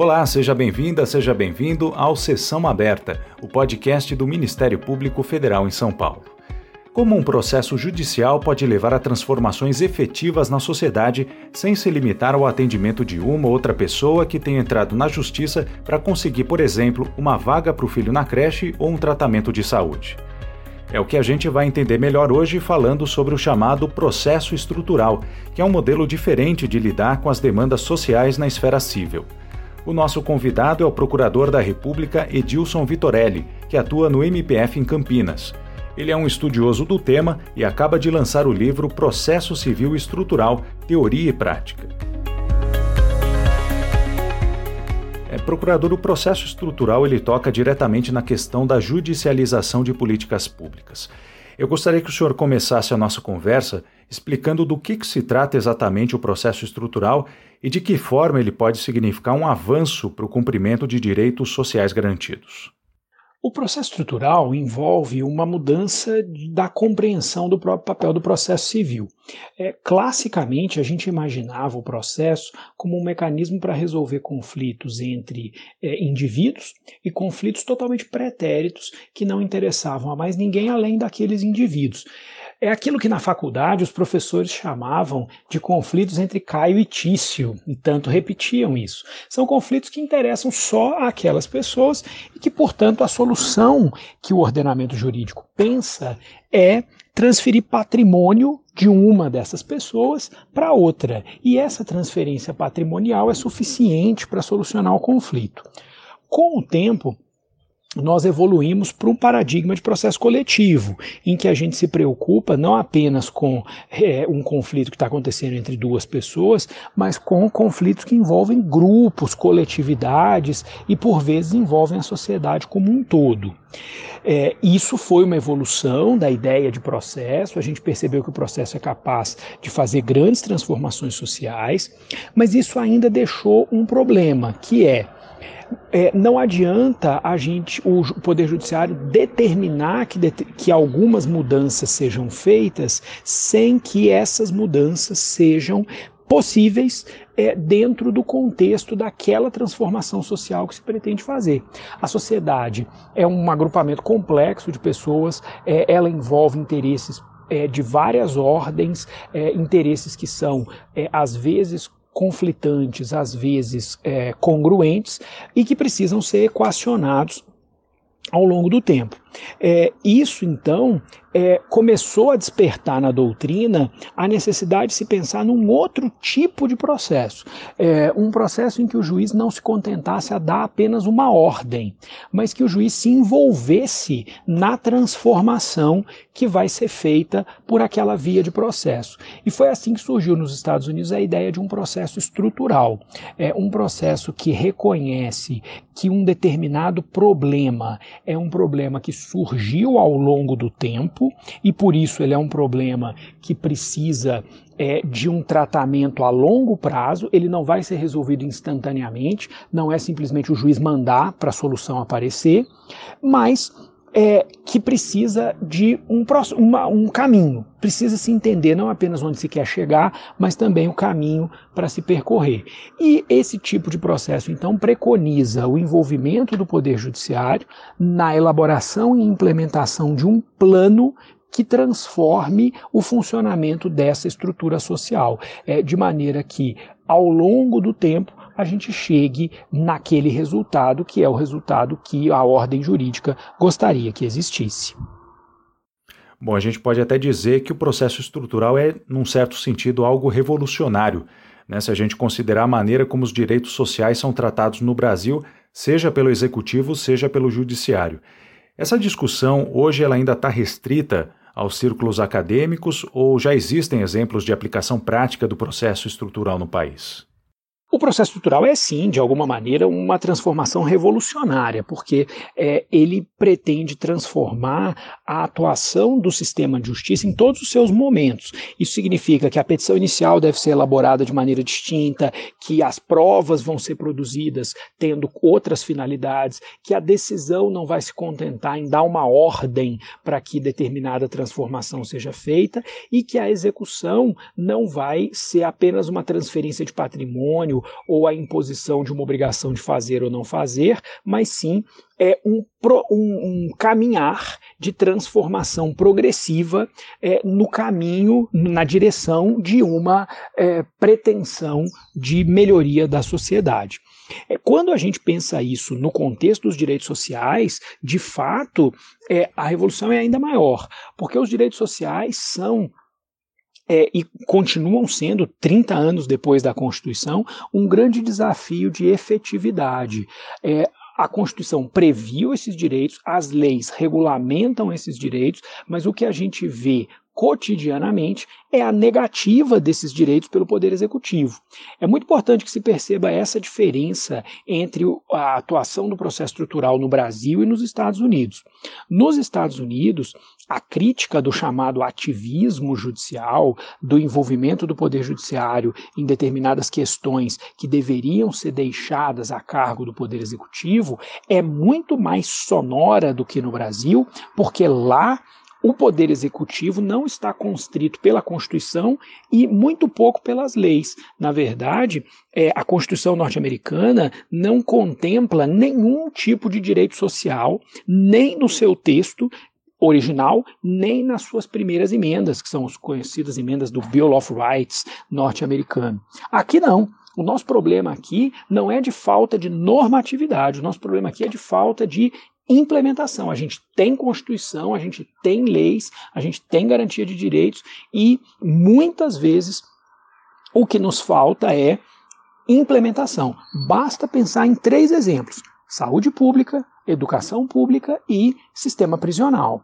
Olá, seja bem-vinda, seja bem-vindo ao Sessão Aberta, o podcast do Ministério Público Federal em São Paulo. Como um processo judicial pode levar a transformações efetivas na sociedade sem se limitar ao atendimento de uma ou outra pessoa que tenha entrado na justiça para conseguir, por exemplo, uma vaga para o filho na creche ou um tratamento de saúde. É o que a gente vai entender melhor hoje falando sobre o chamado processo estrutural, que é um modelo diferente de lidar com as demandas sociais na esfera civil. O nosso convidado é o Procurador da República Edilson Vitorelli, que atua no MPF em Campinas. Ele é um estudioso do tema e acaba de lançar o livro Processo Civil Estrutural Teoria e Prática. É, procurador, o processo estrutural ele toca diretamente na questão da judicialização de políticas públicas. Eu gostaria que o senhor começasse a nossa conversa explicando do que, que se trata exatamente o processo estrutural e de que forma ele pode significar um avanço para o cumprimento de direitos sociais garantidos. O processo estrutural envolve uma mudança da compreensão do próprio papel do processo civil. É, classicamente, a gente imaginava o processo como um mecanismo para resolver conflitos entre é, indivíduos e conflitos totalmente pretéritos que não interessavam a mais ninguém além daqueles indivíduos. É aquilo que na faculdade os professores chamavam de conflitos entre Caio e Tício, e tanto repetiam isso. São conflitos que interessam só aquelas pessoas e que, portanto, a solução que o ordenamento jurídico pensa é transferir patrimônio de uma dessas pessoas para outra. E essa transferência patrimonial é suficiente para solucionar o conflito. Com o tempo, nós evoluímos para um paradigma de processo coletivo, em que a gente se preocupa não apenas com é, um conflito que está acontecendo entre duas pessoas, mas com conflitos que envolvem grupos, coletividades e, por vezes, envolvem a sociedade como um todo. É, isso foi uma evolução da ideia de processo, a gente percebeu que o processo é capaz de fazer grandes transformações sociais, mas isso ainda deixou um problema, que é é, não adianta a gente, o Poder Judiciário, determinar que, que algumas mudanças sejam feitas sem que essas mudanças sejam possíveis é, dentro do contexto daquela transformação social que se pretende fazer. A sociedade é um agrupamento complexo de pessoas, é, ela envolve interesses é, de várias ordens, é, interesses que são, é, às vezes, conflitantes, às vezes é, congruentes, e que precisam ser equacionados ao longo do tempo. É, isso, então, é, começou a despertar na doutrina a necessidade de se pensar num outro tipo de processo. É, um processo em que o juiz não se contentasse a dar apenas uma ordem, mas que o juiz se envolvesse na transformação que vai ser feita por aquela via de processo. E foi assim que surgiu nos Estados Unidos a ideia de um processo estrutural. É um processo que reconhece que um determinado problema é um problema que surgiu ao longo do tempo e por isso ele é um problema que precisa é, de um tratamento a longo prazo, ele não vai ser resolvido instantaneamente, não é simplesmente o juiz mandar para a solução aparecer, mas é, que precisa de um, uma, um caminho. Precisa se entender não apenas onde se quer chegar, mas também o caminho para se percorrer. E esse tipo de processo, então, preconiza o envolvimento do Poder Judiciário na elaboração e implementação de um plano que transforme o funcionamento dessa estrutura social, é, de maneira que, ao longo do tempo, a gente chegue naquele resultado que é o resultado que a ordem jurídica gostaria que existisse. Bom, a gente pode até dizer que o processo estrutural é, num certo sentido, algo revolucionário, né? se a gente considerar a maneira como os direitos sociais são tratados no Brasil, seja pelo executivo, seja pelo judiciário. Essa discussão hoje ela ainda está restrita aos círculos acadêmicos ou já existem exemplos de aplicação prática do processo estrutural no país? O processo estrutural é sim, de alguma maneira, uma transformação revolucionária, porque é, ele pretende transformar a atuação do sistema de justiça em todos os seus momentos. Isso significa que a petição inicial deve ser elaborada de maneira distinta, que as provas vão ser produzidas tendo outras finalidades, que a decisão não vai se contentar em dar uma ordem para que determinada transformação seja feita e que a execução não vai ser apenas uma transferência de patrimônio ou a imposição de uma obrigação de fazer ou não fazer, mas sim é um, um, um caminhar de transformação progressiva é, no caminho, na direção de uma é, pretensão de melhoria da sociedade. É, quando a gente pensa isso no contexto dos direitos sociais, de fato, é, a revolução é ainda maior, porque os direitos sociais são é, e continuam sendo, 30 anos depois da Constituição, um grande desafio de efetividade. É, a Constituição previu esses direitos, as leis regulamentam esses direitos, mas o que a gente vê cotidianamente é a negativa desses direitos pelo Poder Executivo. É muito importante que se perceba essa diferença entre a atuação do processo estrutural no Brasil e nos Estados Unidos. Nos Estados Unidos, a crítica do chamado ativismo judicial, do envolvimento do Poder Judiciário em determinadas questões que deveriam ser deixadas a cargo do Poder Executivo, é muito mais sonora do que no Brasil, porque lá o poder executivo não está constrito pela Constituição e muito pouco pelas leis. Na verdade, é, a Constituição norte-americana não contempla nenhum tipo de direito social, nem no seu texto original, nem nas suas primeiras emendas, que são as conhecidas emendas do Bill of Rights norte-americano. Aqui não. O nosso problema aqui não é de falta de normatividade, o nosso problema aqui é de falta de implementação. A gente tem Constituição, a gente tem leis, a gente tem garantia de direitos e muitas vezes o que nos falta é implementação. Basta pensar em três exemplos: saúde pública, educação pública e sistema prisional.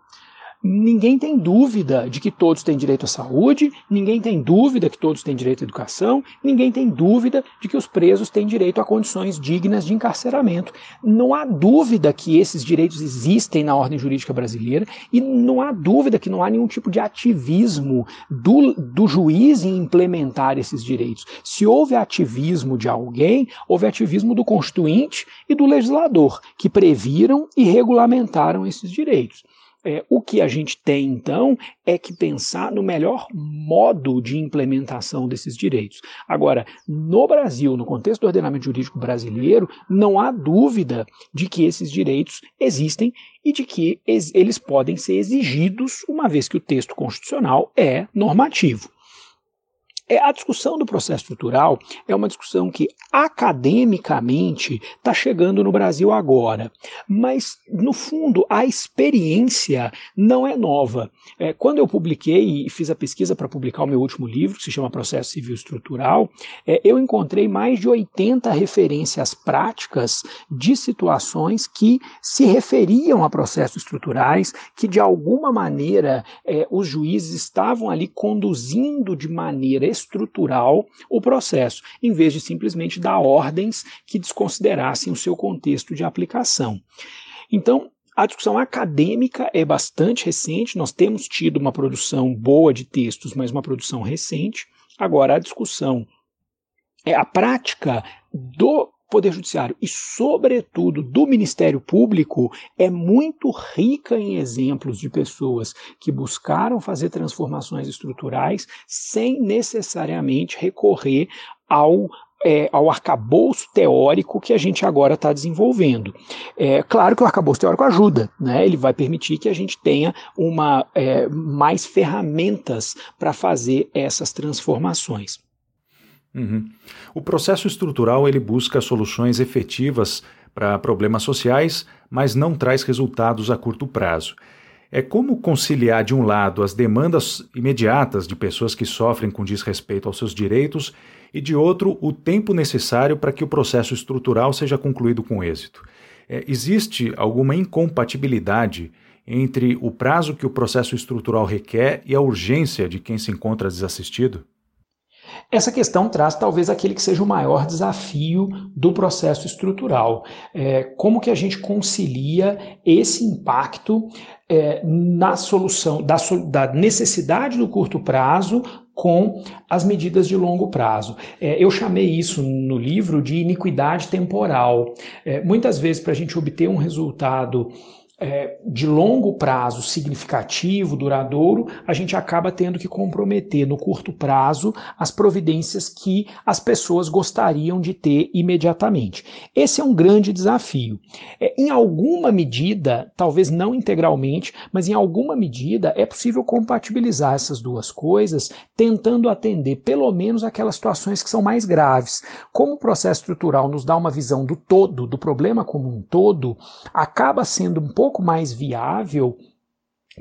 Ninguém tem dúvida de que todos têm direito à saúde, ninguém tem dúvida que todos têm direito à educação, ninguém tem dúvida de que os presos têm direito a condições dignas de encarceramento. Não há dúvida que esses direitos existem na ordem jurídica brasileira e não há dúvida que não há nenhum tipo de ativismo do, do juiz em implementar esses direitos. Se houve ativismo de alguém, houve ativismo do constituinte e do legislador, que previram e regulamentaram esses direitos. É, o que a gente tem, então, é que pensar no melhor modo de implementação desses direitos. Agora, no Brasil, no contexto do ordenamento jurídico brasileiro, não há dúvida de que esses direitos existem e de que eles podem ser exigidos, uma vez que o texto constitucional é normativo. É, a discussão do processo estrutural é uma discussão que academicamente está chegando no Brasil agora, mas no fundo a experiência não é nova. É, quando eu publiquei e fiz a pesquisa para publicar o meu último livro, que se chama Processo Civil Estrutural, é, eu encontrei mais de 80 referências práticas de situações que se referiam a processos estruturais, que de alguma maneira é, os juízes estavam ali conduzindo de maneira estrutural o processo, em vez de simplesmente dar ordens que desconsiderassem o seu contexto de aplicação. Então, a discussão acadêmica é bastante recente, nós temos tido uma produção boa de textos, mas uma produção recente. Agora, a discussão é a prática do Poder Judiciário e, sobretudo, do Ministério Público é muito rica em exemplos de pessoas que buscaram fazer transformações estruturais sem necessariamente recorrer ao é, ao arcabouço teórico que a gente agora está desenvolvendo. É claro que o arcabouço teórico ajuda, né? ele vai permitir que a gente tenha uma, é, mais ferramentas para fazer essas transformações. Uhum. O processo estrutural ele busca soluções efetivas para problemas sociais, mas não traz resultados a curto prazo. É como conciliar, de um lado, as demandas imediatas de pessoas que sofrem com desrespeito aos seus direitos e, de outro, o tempo necessário para que o processo estrutural seja concluído com êxito. É, existe alguma incompatibilidade entre o prazo que o processo estrutural requer e a urgência de quem se encontra desassistido? Essa questão traz talvez aquele que seja o maior desafio do processo estrutural. É, como que a gente concilia esse impacto é, na solução da, da, necessidade do curto prazo com as medidas de longo prazo. É, eu chamei isso no livro de iniquidade temporal. É, muitas vezes, para a gente obter um resultado é, de longo prazo significativo, duradouro, a gente acaba tendo que comprometer no curto prazo as providências que as pessoas gostariam de ter imediatamente. Esse é um grande desafio. É, em alguma medida, talvez não integralmente, mas em alguma medida é possível compatibilizar essas duas coisas, tentando atender pelo menos aquelas situações que são mais graves. Como o processo estrutural nos dá uma visão do todo, do problema como um todo, acaba sendo um pouco mais viável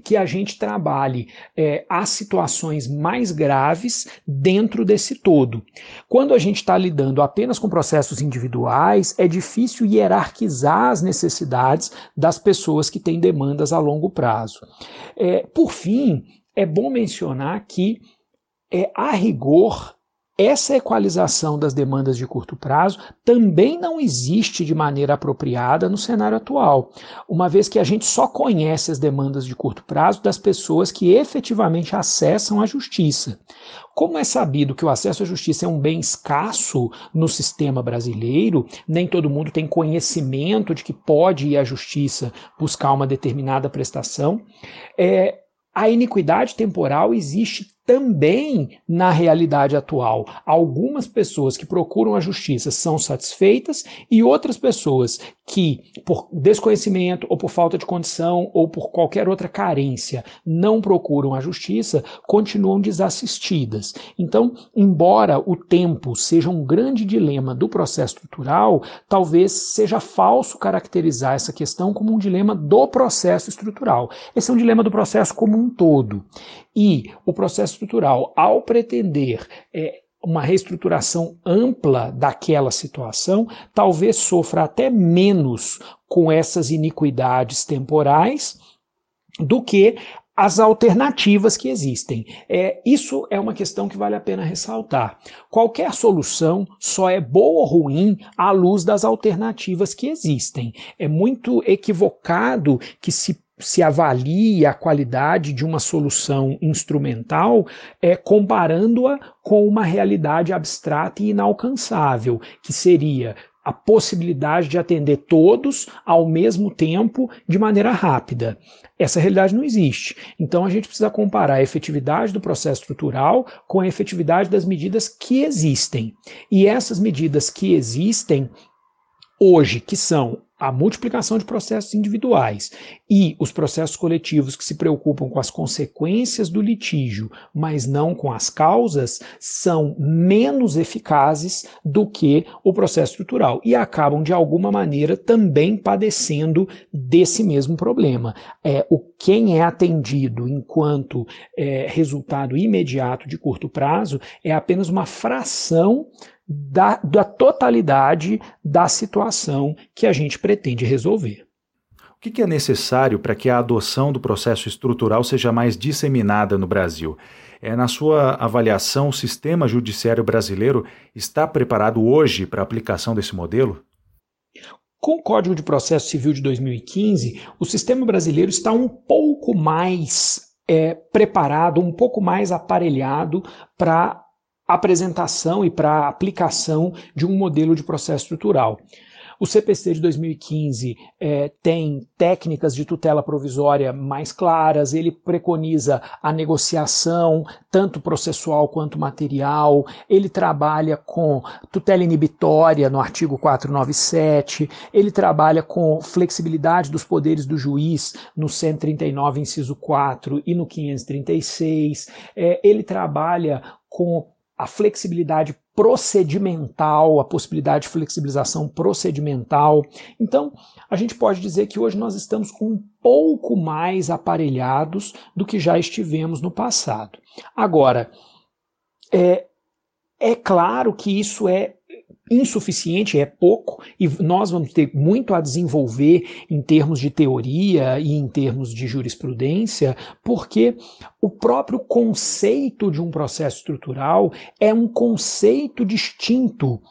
que a gente trabalhe é, as situações mais graves dentro desse todo. Quando a gente está lidando apenas com processos individuais, é difícil hierarquizar as necessidades das pessoas que têm demandas a longo prazo. É, por fim, é bom mencionar que, é, a rigor, essa equalização das demandas de curto prazo também não existe de maneira apropriada no cenário atual, uma vez que a gente só conhece as demandas de curto prazo das pessoas que efetivamente acessam a justiça. Como é sabido que o acesso à justiça é um bem escasso no sistema brasileiro, nem todo mundo tem conhecimento de que pode ir à justiça buscar uma determinada prestação, é, a iniquidade temporal existe também na realidade atual. Algumas pessoas que procuram a justiça são satisfeitas e outras pessoas que, por desconhecimento ou por falta de condição ou por qualquer outra carência, não procuram a justiça, continuam desassistidas. Então, embora o tempo seja um grande dilema do processo estrutural, talvez seja falso caracterizar essa questão como um dilema do processo estrutural. Esse é um dilema do processo como um todo. E o processo estrutural, ao pretender é, uma reestruturação ampla daquela situação, talvez sofra até menos com essas iniquidades temporais do que as alternativas que existem. É, isso é uma questão que vale a pena ressaltar. Qualquer solução só é boa ou ruim à luz das alternativas que existem. É muito equivocado que se se avalie a qualidade de uma solução instrumental é, comparando-a com uma realidade abstrata e inalcançável, que seria a possibilidade de atender todos ao mesmo tempo de maneira rápida. Essa realidade não existe. Então a gente precisa comparar a efetividade do processo estrutural com a efetividade das medidas que existem. E essas medidas que existem hoje, que são a multiplicação de processos individuais e os processos coletivos que se preocupam com as consequências do litígio, mas não com as causas, são menos eficazes do que o processo estrutural e acabam de alguma maneira também padecendo desse mesmo problema. É, o quem é atendido enquanto é, resultado imediato de curto prazo é apenas uma fração da, da totalidade da situação que a gente pretende resolver. O que é necessário para que a adoção do processo estrutural seja mais disseminada no Brasil? É, na sua avaliação, o sistema judiciário brasileiro está preparado hoje para a aplicação desse modelo? Com o Código de Processo Civil de 2015, o sistema brasileiro está um pouco mais é, preparado, um pouco mais aparelhado para apresentação e para aplicação de um modelo de processo estrutural. O CPC de 2015 é, tem técnicas de tutela provisória mais claras, ele preconiza a negociação, tanto processual quanto material, ele trabalha com tutela inibitória no artigo 497, ele trabalha com flexibilidade dos poderes do juiz no 139, inciso 4 e no 536, é, ele trabalha com a flexibilidade procedimental, a possibilidade de flexibilização procedimental. Então, a gente pode dizer que hoje nós estamos um pouco mais aparelhados do que já estivemos no passado. Agora, é, é claro que isso é insuficiente, é pouco, e nós vamos ter muito a desenvolver em termos de teoria e em termos de jurisprudência, porque o próprio conceito de um processo estrutural é um conceito distinto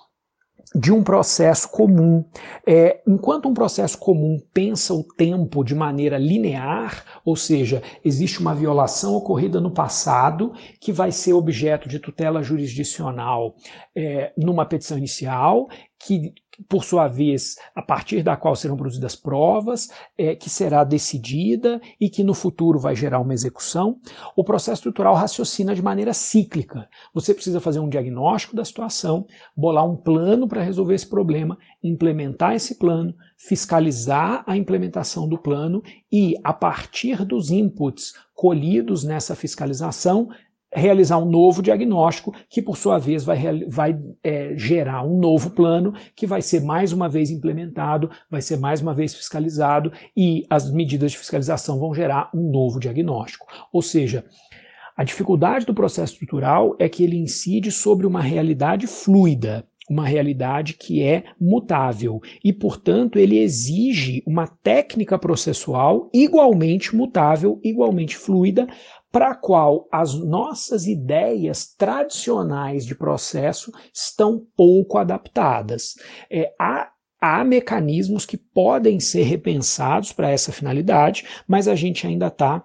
de um processo comum. É, enquanto um processo comum pensa o tempo de maneira linear, ou seja, existe uma violação ocorrida no passado que vai ser objeto de tutela jurisdicional é, numa petição inicial, que, por sua vez, a partir da qual serão produzidas provas, é, que será decidida e que no futuro vai gerar uma execução. O processo estrutural raciocina de maneira cíclica. Você precisa fazer um diagnóstico da situação, bolar um plano para resolver esse problema, implementar esse plano, fiscalizar a implementação do plano e, a partir dos inputs colhidos nessa fiscalização, realizar um novo diagnóstico, que por sua vez vai, vai é, gerar um novo plano, que vai ser mais uma vez implementado, vai ser mais uma vez fiscalizado, e as medidas de fiscalização vão gerar um novo diagnóstico. Ou seja, a dificuldade do processo estrutural é que ele incide sobre uma realidade fluida, uma realidade que é mutável e, portanto, ele exige uma técnica processual igualmente mutável, igualmente fluida, para a qual as nossas ideias tradicionais de processo estão pouco adaptadas. É, há há mecanismos que podem ser repensados para essa finalidade, mas a gente ainda está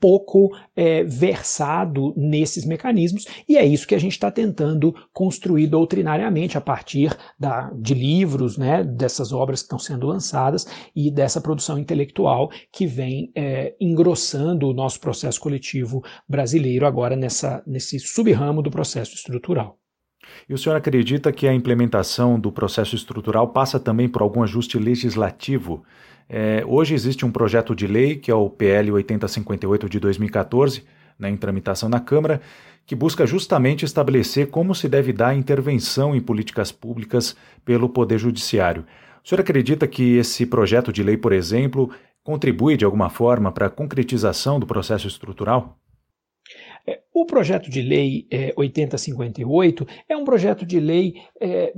pouco é, versado nesses mecanismos, e é isso que a gente está tentando construir doutrinariamente a partir da, de livros, né, dessas obras que estão sendo lançadas e dessa produção intelectual que vem é, engrossando o nosso processo coletivo brasileiro agora nessa, nesse subramo do processo estrutural. E o senhor acredita que a implementação do processo estrutural passa também por algum ajuste legislativo? É, hoje existe um projeto de lei, que é o PL 8058 de 2014, né, em tramitação na Câmara, que busca justamente estabelecer como se deve dar intervenção em políticas públicas pelo Poder Judiciário. O senhor acredita que esse projeto de lei, por exemplo, contribui de alguma forma para a concretização do processo estrutural? O projeto de lei é, 8058 é um projeto de lei é,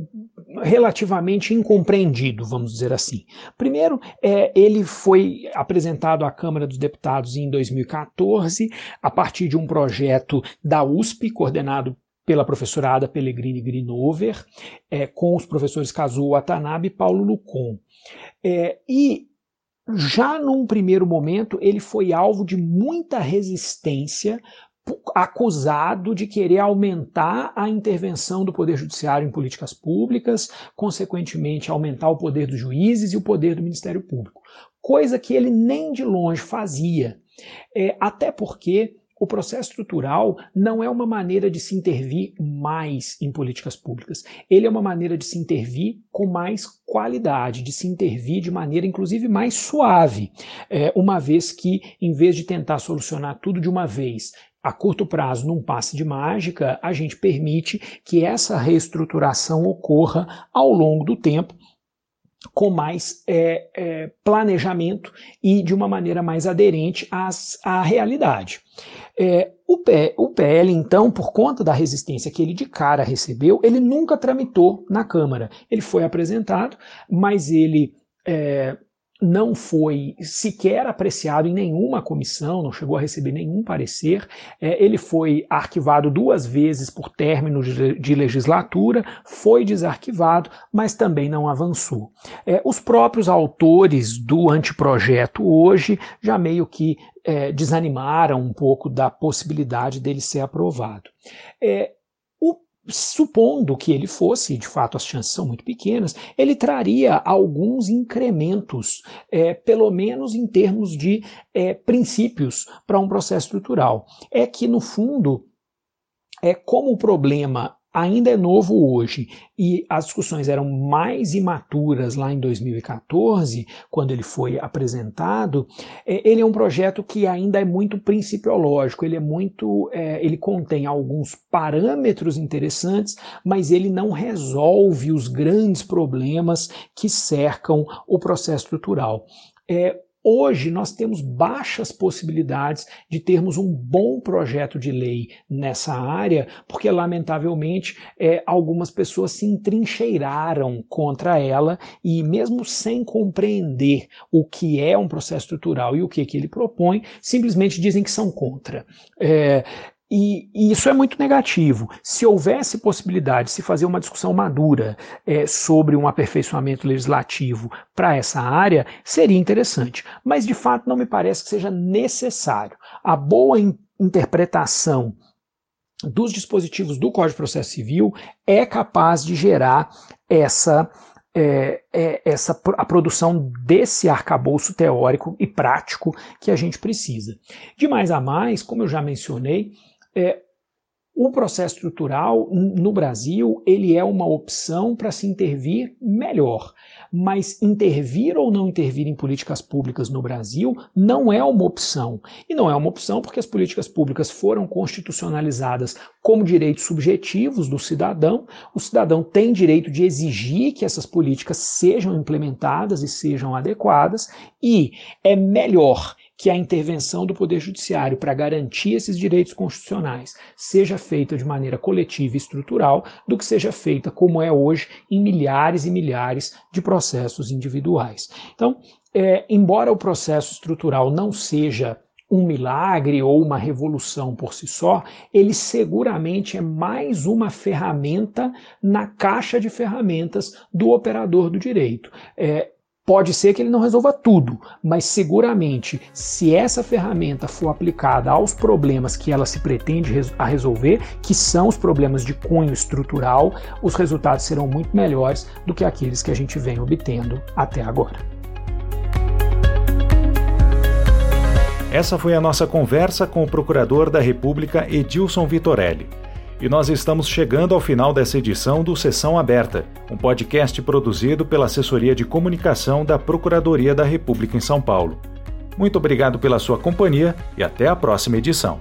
relativamente incompreendido, vamos dizer assim. Primeiro, é, ele foi apresentado à Câmara dos Deputados em 2014, a partir de um projeto da USP, coordenado pela professora Ada Pellegrini Grinover, é, com os professores Kazuo Watanabe e Paulo Lucon. É, e já num primeiro momento, ele foi alvo de muita resistência acusado de querer aumentar a intervenção do Poder Judiciário em políticas públicas, consequentemente aumentar o poder dos juízes e o poder do Ministério Público. Coisa que ele nem de longe fazia. É, até porque o processo estrutural não é uma maneira de se intervir mais em políticas públicas. Ele é uma maneira de se intervir com mais qualidade, de se intervir de maneira, inclusive, mais suave. É, uma vez que, em vez de tentar solucionar tudo de uma vez a curto prazo, num passe de mágica, a gente permite que essa reestruturação ocorra ao longo do tempo com mais é, é, planejamento e de uma maneira mais aderente às, à realidade. É, o, P, o PL, então, por conta da resistência que ele de cara recebeu, ele nunca tramitou na Câmara. Ele foi apresentado, mas ele é, não foi sequer apreciado em nenhuma comissão, não chegou a receber nenhum parecer. É, ele foi arquivado duas vezes por término de, de, legislatura, foi desarquivado, mas também não avançou. É, os próprios autores do anteprojeto hoje já meio que é, desanimaram um pouco da possibilidade dele ser aprovado. É, supondo que ele fosse, de fato as chances são muito pequenas, ele traria alguns incrementos, é, pelo menos em termos de é, princípios para um processo estrutural. É que, no fundo, é como o problema ainda é novo hoje. E as discussões eram mais imaturas lá em 2014, quando ele foi apresentado, é, ele é um projeto que ainda é muito principiológico, ele é muito, é, ele contém alguns parâmetros interessantes, mas ele não resolve os grandes problemas que cercam o processo estrutural. É, Hoje nós temos baixas possibilidades de termos um bom projeto de lei nessa área, porque lamentavelmente é, algumas pessoas se entrincheiraram contra ela e mesmo sem compreender o que é um processo estrutural e o que, que ele propõe, simplesmente dizem que são contra. É, e, e, isso é muito negativo. Se houvesse possibilidade de se fazer uma discussão madura é, sobre um aperfeiçoamento legislativo para essa área, seria interessante. Mas, de fato, não me parece que seja necessário. A boa in interpretação dos dispositivos do Código de Processo Civil é capaz de gerar essa é, é, essa, a produção desse arcabouço teórico e prático que a gente precisa. De mais a mais, como eu já mencionei, é, o processo estrutural no Brasil ele é uma opção para se intervir melhor, mas intervir ou não intervir em políticas públicas no Brasil não é uma opção. E não é uma opção porque as políticas públicas foram constitucionalizadas como direitos subjetivos do cidadão. O cidadão tem direito de exigir que essas políticas sejam implementadas e sejam adequadas, e é melhor que a intervenção do Poder Judiciário para garantir esses direitos constitucionais seja feita de maneira coletiva e estrutural do que seja feita como é hoje em milhares e milhares de processos individuais. Então, é, embora o processo estrutural não seja um milagre ou uma revolução por si só, ele seguramente é mais uma ferramenta na caixa de ferramentas do operador do direito. É, Pode ser que ele não resolva tudo, mas seguramente, se essa ferramenta for aplicada aos problemas que ela se pretende a resolver, que são os problemas de cunho estrutural, os resultados serão muito melhores do que aqueles que a gente vem obtendo até agora. Essa foi a nossa conversa com o Procurador da República Edilson Vitorelli. E nós estamos chegando ao final dessa edição do Sessão Aberta, um podcast produzido pela Assessoria de Comunicação da Procuradoria da República em São Paulo. Muito obrigado pela sua companhia e até a próxima edição.